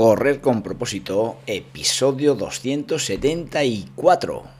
Correr con propósito, episodio 274.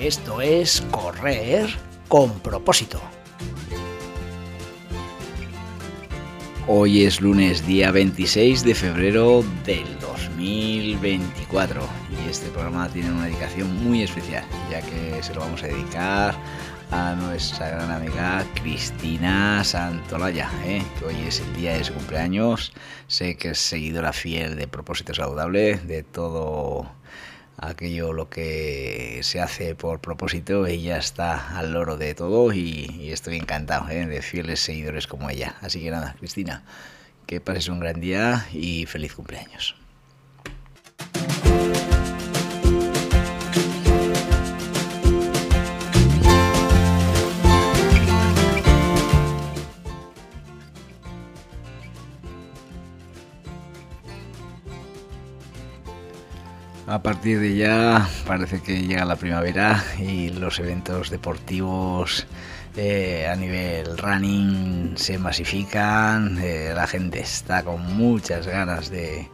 esto es correr con propósito. Hoy es lunes día 26 de febrero del 2024 y este programa tiene una dedicación muy especial ya que se lo vamos a dedicar a nuestra gran amiga Cristina Santolaya, ¿eh? que hoy es el día de su cumpleaños. Sé que es seguidora fiel de Propósito Saludable, de todo aquello lo que se hace por propósito, ella está al loro de todo y, estoy encantado ¿eh? de fieles seguidores como ella. Así que nada, Cristina, que pases un gran día y feliz cumpleaños. A partir de ya parece que llega la primavera y los eventos deportivos eh, a nivel running se masifican, eh, la gente está con muchas ganas de,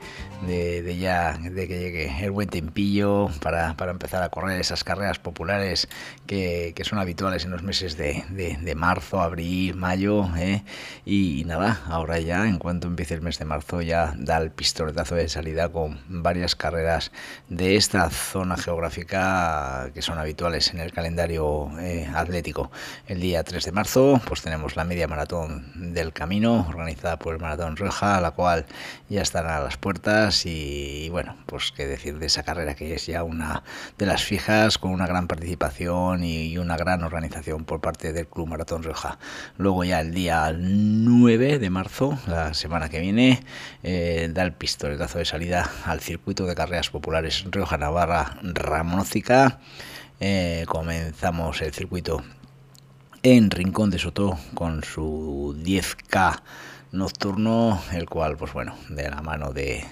de, ya de que llegue el buen tempillo para, empezar a correr esas carreras populares que, son habituales en los meses de, marzo, abril, mayo. ¿eh? Y, nada, ahora ya, en cuanto empiece el mes de marzo, ya da el pistoletazo de salida con varias carreras de esta zona geográfica que son habituales en el calendario eh, atlético. El día 3 de marzo, pues tenemos la media maratón del camino, organizada por el Maratón Roja, la cual ya están a las puertas y, bueno, pues qué decir de esa carrera que es ya una de las fijas con una gran participación y, una gran organización por parte del Club Maratón Rioja. Luego ya el día 9 de marzo, la semana que viene, eh, da el pistoletazo de salida al circuito de carreras populares Rioja Navarra Ramonócica. Eh, comenzamos el circuito en Rincón de Soto con su 10K nocturno, el cual, pues bueno, de la mano de,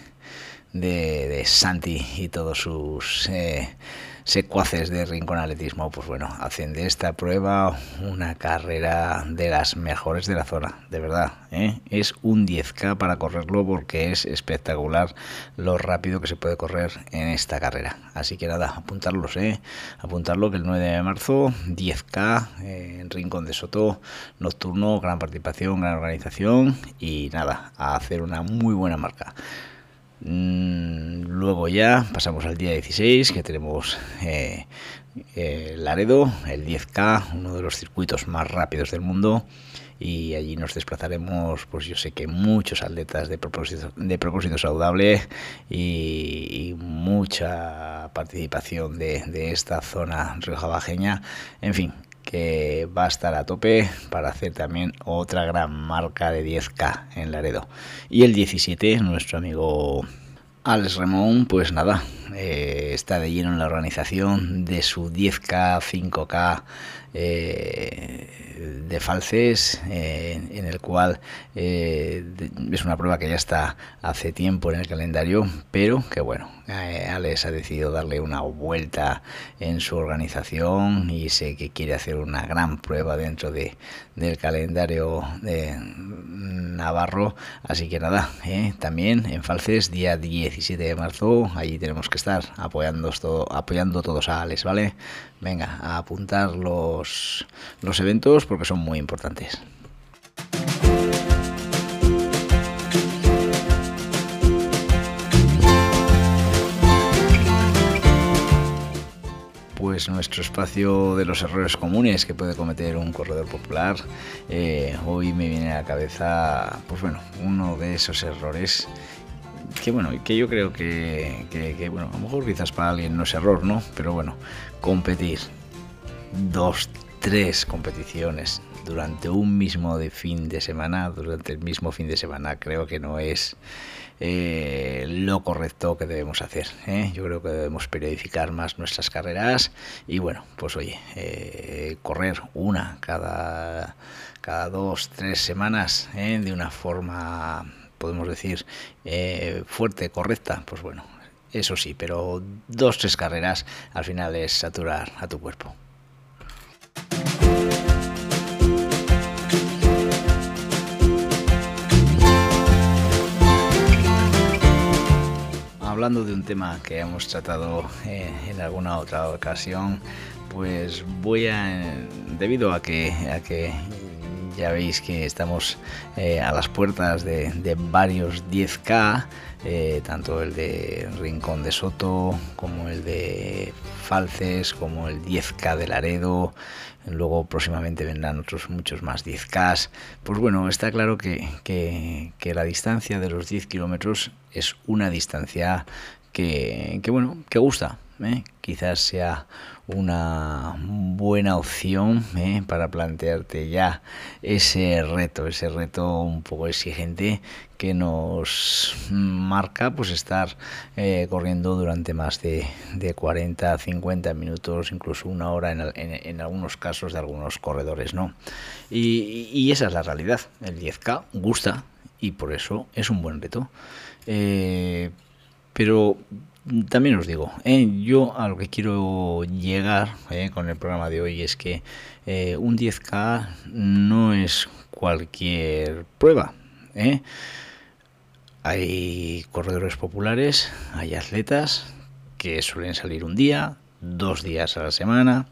de, Santi y todos sus eh, secuaces de Rincón Atletismo, pues bueno, hacen de esta prueba una carrera de las mejores de la zona, de verdad. ¿eh? Es un 10K para correrlo porque es espectacular lo rápido que se puede correr en esta carrera. Así que nada, apuntarlos, ¿eh? apuntarlo que el 9 de marzo, 10K eh, en Rincón de Soto, nocturno, gran participación, gran organización y nada, a hacer una muy buena marca. Mm, luego ya pasamos al día 16, que tenemos eh, eh, Laredo, el 10K, uno de los circuitos más rápidos del mundo. Y allí nos desplazaremos, pues yo sé que muchos atletas de propósito, de propósito saludable y, mucha participación de, de esta zona rioja En fin, que va a estar a tope para hacer también otra gran marca de 10K en Laredo. Y el 17, nuestro amigo Alex Ramón, pues nada, eh, está de lleno en la organización de su 10K, 5K eh, de falces, eh, en el cual es una prueba que ya está hace tiempo en el calendario, pero que bueno, Alex ha decidido darle una vuelta en su organización y sé que quiere hacer una gran prueba dentro de, del calendario de Navarro, así que nada, también en falces, día 17 de marzo, allí tenemos que estar apoyando, todo, apoyando todos a Alex, ¿vale? Venga, a apuntar los, los eventos porque son muy importantes. pues nuestro espacio de los errores comunes que puede cometer un corredor popular. Eh, hoy me viene a la cabeza, pues bueno, uno de esos errores que bueno, que yo creo que, bueno, a lo mejor quizás para alguien no es error, ¿no? Pero bueno, competir. dos, tres competiciones durante un mismo fin de semana, durante el mismo fin de semana, creo que no es eh, lo correcto que debemos hacer. ¿eh? Yo creo que debemos periodificar más nuestras carreras y bueno, pues oye, eh, correr una cada, cada dos, tres semanas de una forma, podemos decir, fuerte, correcta, pues bueno, eso sí, pero dos, tres carreras al final es saturar a tu cuerpo. hablando de un tema que hemos tratado eh, en alguna otra ocasión, pues voy a, debido a que, a que ya veis que estamos eh, a las puertas de, varios 10K, eh, tanto el de Rincón de Soto como el de Falces, como el 10K de Laredo, luego próximamente vendrán otros muchos más 10K. Pues bueno, está claro que, la distancia de los 10 kilómetros es una distancia que, bueno, que gusta. ¿Eh? Quizás sea una buena opción ¿eh? para plantearte ya ese reto, ese reto un poco exigente que nos marca pues estar eh, corriendo durante más de, de, 40, 50 minutos, incluso una hora en, en, algunos casos de algunos corredores, ¿no? Y, y, esa es la realidad. El 10K gusta y por eso es un buen reto. Eh, pero también os digo, eh, yo a lo que quiero llegar eh, con el programa de hoy es que un 10K no es cualquier prueba. Hay corredores populares, hay atletas que suelen salir un día, dos días a la semana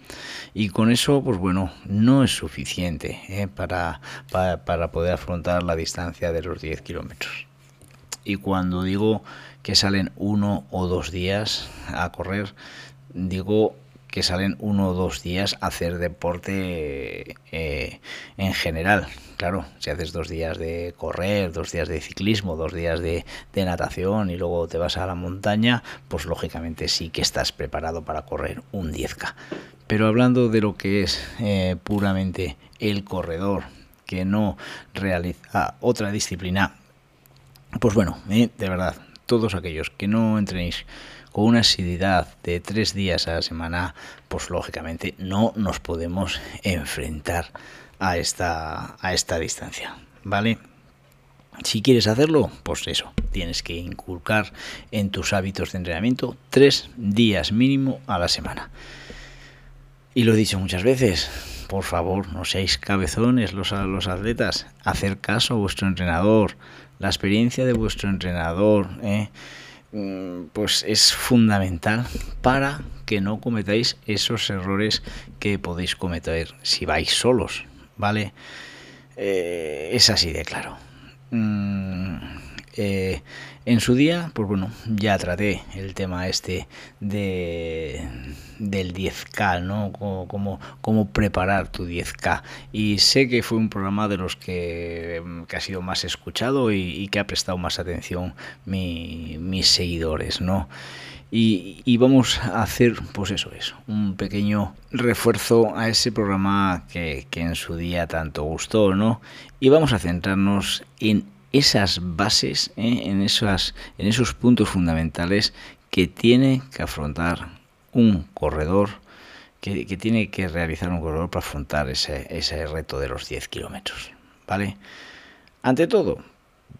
y con eso pues bueno no es suficiente para, para poder afrontar la distancia de los 10 kilómetros y cuando digo que salen uno o dos días a correr, digo que salen uno o dos días a hacer deporte eh, en general. Claro, si haces dos días de correr, dos días de ciclismo, dos días de, natación y luego te vas a la montaña, pues lógicamente sí que estás preparado para correr un 10K. Pero hablando de lo que es eh, puramente el corredor que no realiza otra disciplina pues bueno, eh, de verdad, todos aquellos que no entrenéis con una asiduidad de tres días a la semana, pues lógicamente no nos podemos enfrentar a esta, a esta distancia, ¿vale? Si quieres hacerlo, pues eso, tienes que inculcar en tus hábitos de entrenamiento tres días mínimo a la semana. Y lo he dicho muchas veces, por favor, no seáis cabezones los, los atletas, hacer caso a vuestro entrenador, la experiencia de vuestro entrenador, ¿eh? mm, pues es fundamental para que no cometáis esos errores que podéis cometer si vais solos, ¿vale? Eh, es así de claro. Mm, eh, en su día, pues bueno, ya traté el tema este de del 10K, ¿no? Cómo, cómo, preparar tu 10K. Y sé que fue un programa de los que, ha sido más escuchado y, que ha prestado más atención mis seguidores, ¿no? Y, vamos a hacer, pues eso es, un pequeño refuerzo a ese programa que, que en su día tanto gustó, ¿no? Y vamos a centrarnos en esas bases, ¿eh? en, esas, en esos puntos fundamentales que tiene que afrontar un corredor, que, tiene que realizar un corredor para afrontar ese, ese reto de los 10 kilómetros. ¿Vale? Ante todo,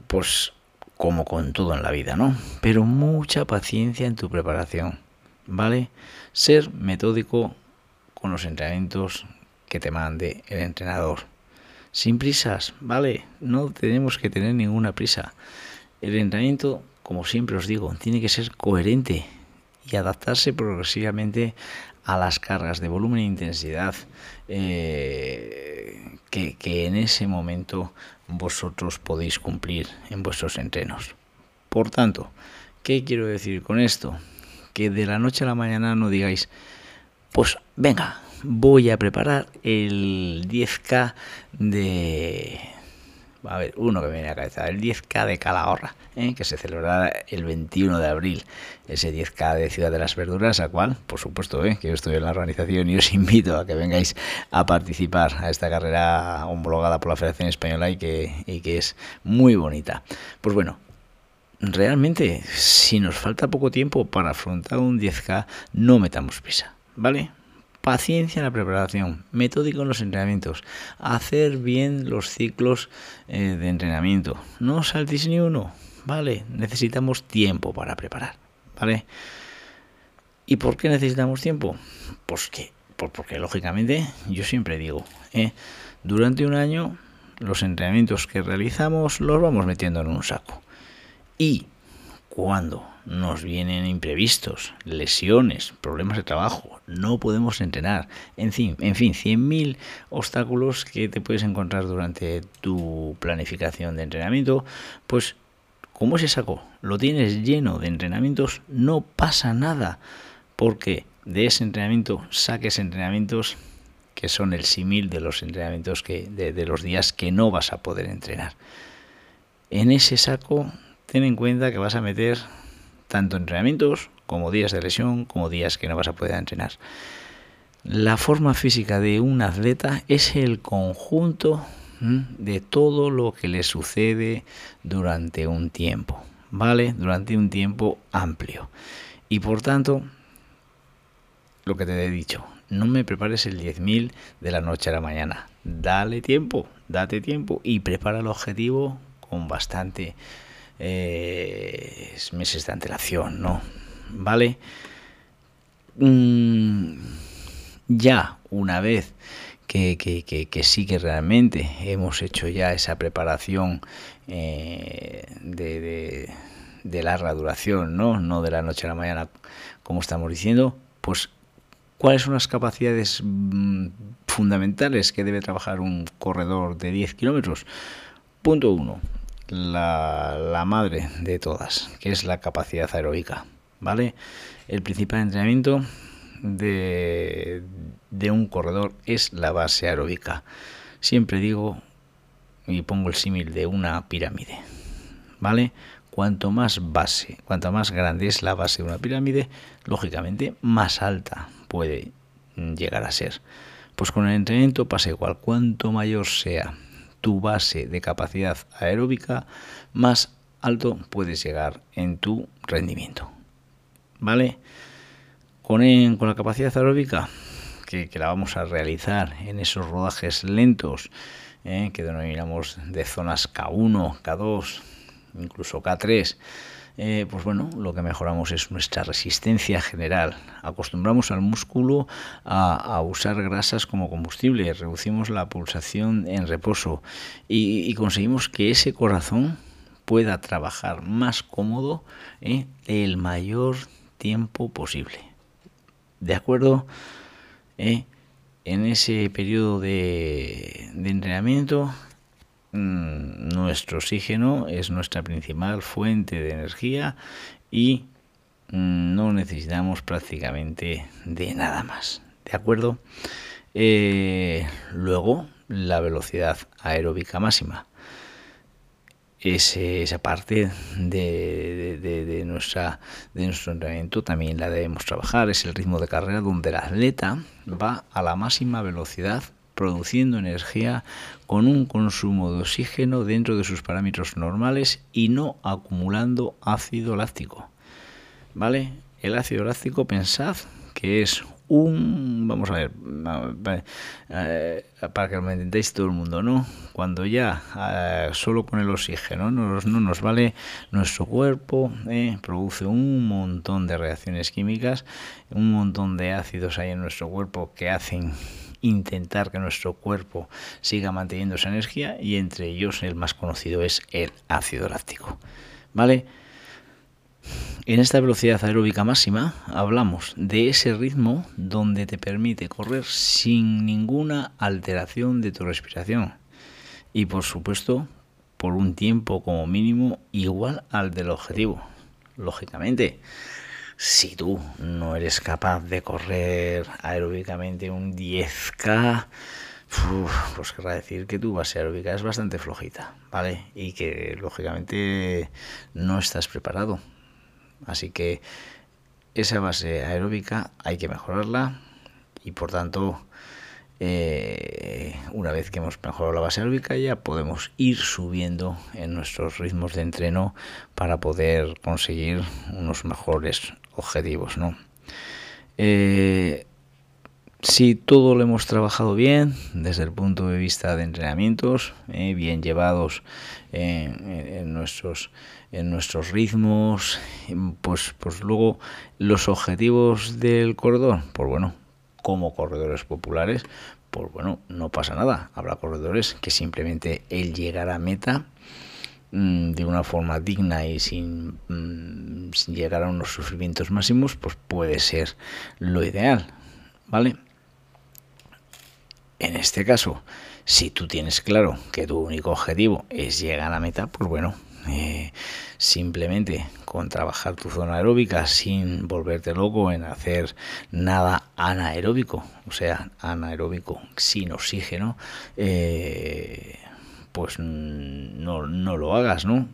pues como con todo en la vida, ¿no? Pero mucha paciencia en tu preparación, ¿vale? Ser metódico con los entrenamientos que te mande el entrenador sin prisas, ¿vale? No tenemos que tener ninguna prisa. El entrenamiento, como siempre os digo, tiene que ser coherente y adaptarse progresivamente a las cargas de volumen e intensidad eh, que, que en ese momento vosotros podéis cumplir en vuestros entrenos. Por tanto, ¿qué quiero decir con esto? Que de la noche a la mañana no digáis, pues venga, voy a preparar el 10K de a ver, uno que me viene a la cabeza, el 10K de Calahorra, ¿eh? que se celebrará el 21 de abril, ese 10K de Ciudad de las Verduras, al cual, por supuesto, ¿eh? que yo estoy en la organización y os invito a que vengáis a participar a esta carrera homologada por la Federación Española y que, y que es muy bonita. Pues bueno, realmente, si nos falta poco tiempo para afrontar un 10K, no metamos prisa, ¿vale? Paciencia en la preparación, metódico en los entrenamientos, hacer bien los ciclos eh, de entrenamiento. No saltéis ni uno, ¿vale? Necesitamos tiempo para preparar, ¿vale? ¿Y por qué necesitamos tiempo? Pues que, porque lógicamente, yo siempre digo, ¿eh? durante un año los entrenamientos que realizamos los vamos metiendo en un saco. Y cuando nos vienen imprevistos, lesiones, problemas de trabajo, no podemos entrenar, en fin, en fin, 100.000 obstáculos que te puedes encontrar durante tu planificación de entrenamiento, pues como ese saco lo tienes lleno de entrenamientos, no pasa nada, porque de ese entrenamiento saques entrenamientos que son el símil de los entrenamientos que de, de los días que no vas a poder entrenar. En ese saco ten en cuenta que vas a meter tanto entrenamientos como días de lesión, como días que no vas a poder entrenar. La forma física de un atleta es el conjunto de todo lo que le sucede durante un tiempo, ¿vale? Durante un tiempo amplio. Y por tanto, lo que te he dicho, no me prepares el 10.000 de la noche a la mañana. Dale tiempo, date tiempo y prepara el objetivo con bastante eh, meses de antelación, ¿no? ¿Vale? Mm, ya una vez que, que, sí que realmente hemos hecho ya esa preparación eh, de, de, larga duración, ¿no? No de la noche a la mañana, como estamos diciendo, pues ¿cuáles son las capacidades mm, fundamentales que debe trabajar un corredor de 10 kilómetros? Punto uno, la, madre de todas, que es la capacidad aeróbica, ¿vale? El principal entrenamiento de, de un corredor es la base aeróbica. Siempre digo y pongo el símil de una pirámide, ¿vale? Cuanto más base, cuanto más grande es la base de una pirámide, lógicamente más alta puede llegar a ser. Pues con el entrenamiento pasa igual, cuanto mayor sea tu base de capacidad aeróbica, más alto puedes llegar en tu rendimiento. ¿Vale? Con, con la capacidad aeróbica, que, la vamos a realizar en esos rodajes lentos, ¿eh? que denominamos de zonas K1, K2, incluso K3, eh, pues bueno, lo que mejoramos es nuestra resistencia general. Acostumbramos al músculo a, usar grasas como combustible, reducimos la pulsación en reposo y, conseguimos que ese corazón pueda trabajar más cómodo eh, el mayor tiempo posible. ¿De acuerdo? Eh, en ese periodo de, de entrenamiento Mm, nuestro oxígeno es nuestra principal fuente de energía y mm, no necesitamos prácticamente de nada más. ¿De acuerdo? Eh, luego, la velocidad aeróbica máxima. esa parte de, de nuestro entrenamiento también la debemos trabajar. Es el ritmo de carrera donde el atleta va a la máxima velocidad produciendo energía con un consumo de oxígeno dentro de sus parámetros normales y no acumulando ácido láctico. ¿Vale? El ácido láctico pensad que es un vamos a ver eh, para que lo entendáis todo el mundo no cuando ya eh, solo con el oxígeno no, no nos vale nuestro cuerpo eh, produce un montón de reacciones químicas un montón de ácidos hay en nuestro cuerpo que hacen intentar que nuestro cuerpo siga manteniendo esa energía y entre ellos el más conocido es el ácido láctico. ¿Vale? En esta velocidad aeróbica máxima hablamos de ese ritmo donde te permite correr sin ninguna alteración de tu respiración y por supuesto por un tiempo como mínimo igual al del objetivo. Lógicamente, si tú no eres capaz de correr aeróbicamente un 10K, pues querrá decir que tu base aeróbica es bastante flojita, ¿vale? Y que lógicamente no estás preparado. Así que esa base aeróbica hay que mejorarla y por tanto eh, una vez que hemos mejorado la base aeróbica ya podemos ir subiendo en nuestros ritmos de entreno para poder conseguir unos mejores objetivos, ¿no? Eh, si todo lo hemos trabajado bien desde el punto de vista de entrenamientos, eh, bien llevados en, nuestros en nuestros ritmos, pues pues luego los objetivos del corredor, pues bueno, como corredores populares, pues bueno, no pasa nada. Habrá corredores que simplemente el llegar a meta de una forma digna y sin, mm, sin llegar a unos sufrimientos máximos, pues puede ser lo ideal, ¿vale? En este caso, si tú tienes claro que tu único objetivo es llegar a la meta, pues bueno, eh, simplemente con trabajar tu zona aeróbica sin volverte loco en hacer nada anaeróbico, o sea, anaeróbico sin oxígeno, eh, pues no, no lo hagas, ¿no?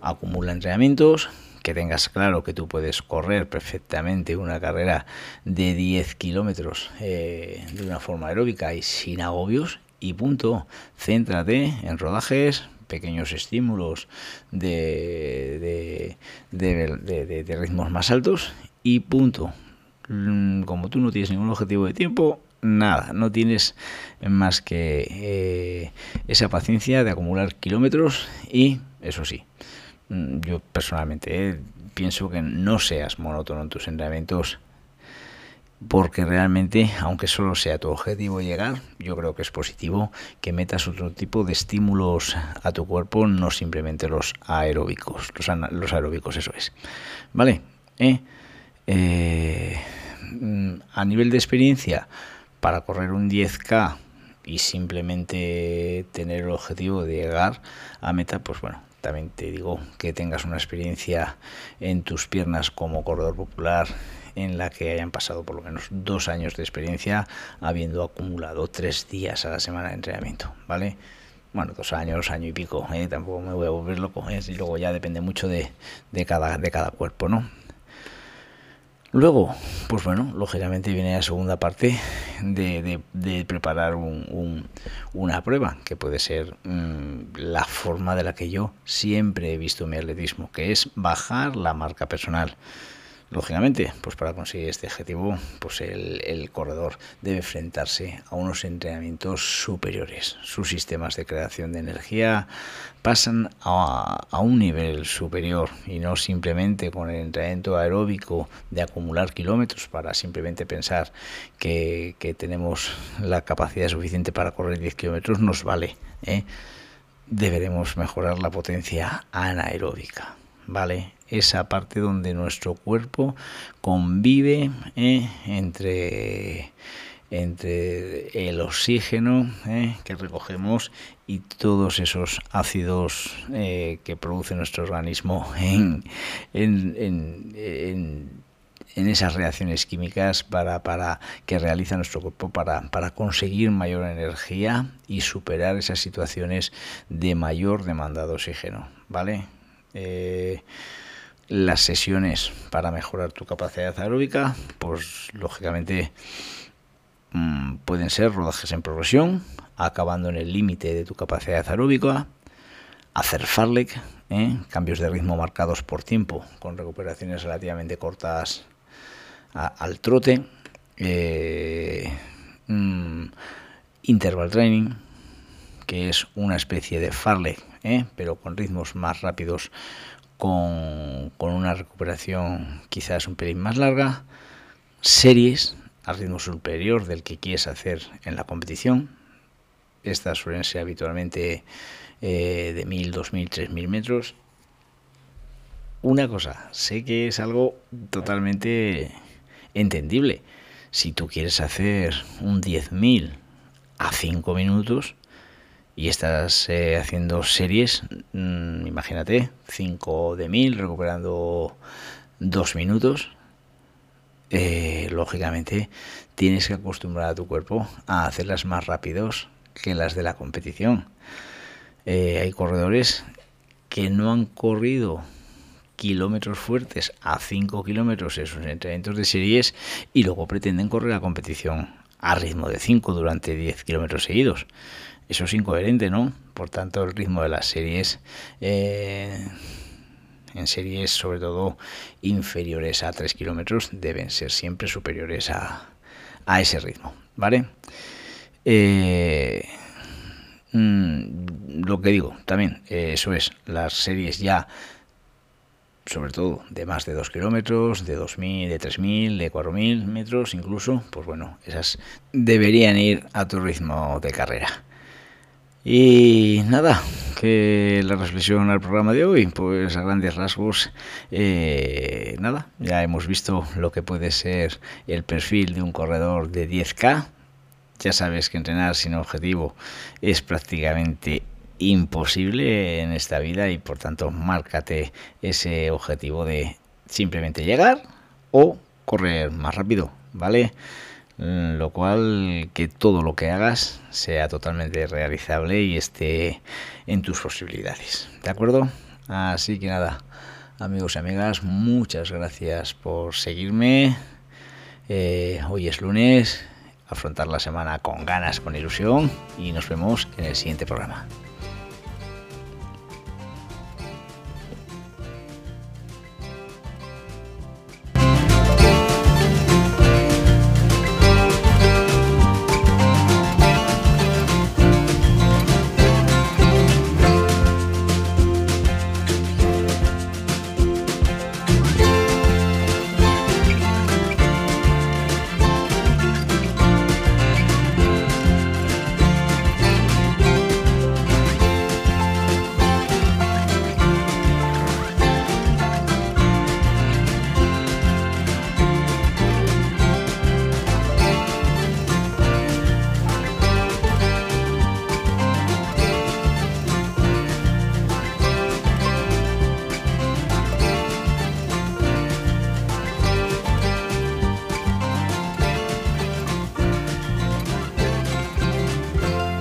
Acumula entrenamientos, que tengas claro que tú puedes correr perfectamente una carrera de 10 kilómetros eh, de una forma aeróbica y sin agobios y punto. Céntrate en rodajes, pequeños estímulos de, de, ritmos más altos y punto. Mm, como tú no tienes ningún objetivo de tiempo, nada, no tienes más que eh, esa paciencia de acumular kilómetros y eso sí, Mm, yo personalmente eh, pienso que no seas monótono en tus entrenamientos porque realmente, aunque solo sea tu objetivo llegar, yo creo que es positivo que metas otro tipo de estímulos a tu cuerpo, no simplemente los aeróbicos, los, aeróbicos, eso es. ¿Vale? Eh, mm, a nivel de experiencia, para correr un 10K y simplemente tener el objetivo de llegar a meta, pues bueno, también te digo que tengas una experiencia en tus piernas como corredor popular en la que hayan pasado por lo menos dos años de experiencia habiendo acumulado tres días a la semana de entrenamiento, ¿vale? Bueno, dos años, año y pico, ¿eh? tampoco me voy a volver loco, ¿eh? y luego ya depende mucho de, cada, de cada cuerpo, ¿no? Luego, pues bueno, lógicamente viene la segunda parte de, preparar una prueba, que puede ser mm, la forma de la que yo siempre he visto mi atletismo, que es bajar la marca personal. Lógicamente, pues para conseguir este objetivo, pues el, corredor debe enfrentarse a unos entrenamientos superiores. Sus sistemas de creación de energía pasan a, un nivel superior y no simplemente con el entrenamiento aeróbico de acumular kilómetros para simplemente pensar que, tenemos la capacidad suficiente para correr 10 kilómetros nos vale. ¿eh? Deberemos mejorar la potencia anaeróbica. ¿Vale? Esa parte donde nuestro cuerpo convive eh, entre, entre el oxígeno eh, que recogemos y todos esos ácidos eh, que produce nuestro organismo en, en, esas reacciones químicas para, para que realiza nuestro cuerpo para, para, conseguir mayor energía y superar esas situaciones de mayor demanda de oxígeno, ¿vale? Las sesiones para mejorar tu capacidad aeróbica, pues lógicamente mm, pueden ser rodajes en progresión, acabando en el límite de tu capacidad aeróbica, hacer farlek, ¿eh? cambios de ritmo marcados por tiempo, con recuperaciones relativamente cortas al trote, eh, mm, interval training, que es una especie de farlek, ¿eh? pero con ritmos más rápidos con, una recuperación quizás un pelín más larga, series al ritmo superior del que quieres hacer en la competición. Estas suelen ser habitualmente eh, de 1000, 2000, 3000 metros. Una cosa, sé que es algo totalmente entendible. Si tú quieres hacer un 10.000 a 5 minutos, y estás eh, haciendo series, mm, imagínate, 5 de 1000 recuperando 2 minutos, eh, lógicamente tienes que acostumbrar a tu cuerpo a hacerlas más rápidos que las de la competición. Eh, hay corredores que no han corrido kilómetros fuertes a 5 kilómetros en sus entrenamientos de series y luego pretenden correr la competición a ritmo de 5 durante 10 kilómetros seguidos. Eso es incoherente, ¿no? Por tanto, el ritmo de las series, eh, en series sobre todo inferiores a 3 kilómetros, deben ser siempre superiores a, a ese ritmo, ¿vale? Eh, mm, lo que digo, también, eh, eso es, las series ya sobre todo de más de 2 kilómetros, de 2.000, de 3.000, de 4.000 metros incluso, pues bueno, esas deberían ir a tu ritmo de carrera. Y nada, que la reflexión al programa de hoy, pues a grandes rasgos, eh, nada, ya hemos visto lo que puede ser el perfil de un corredor de 10K. Ya sabes que entrenar sin objetivo es prácticamente imposible en esta vida y por tanto márcate ese objetivo de simplemente llegar o correr más rápido, ¿vale? Mm, lo cual que todo lo que hagas sea totalmente realizable y esté en tus posibilidades. ¿De acuerdo? Así que nada, amigos y amigas, muchas gracias por seguirme. Eh, hoy es lunes, afrontar la semana con ganas, con ilusión y nos vemos en el siguiente programa.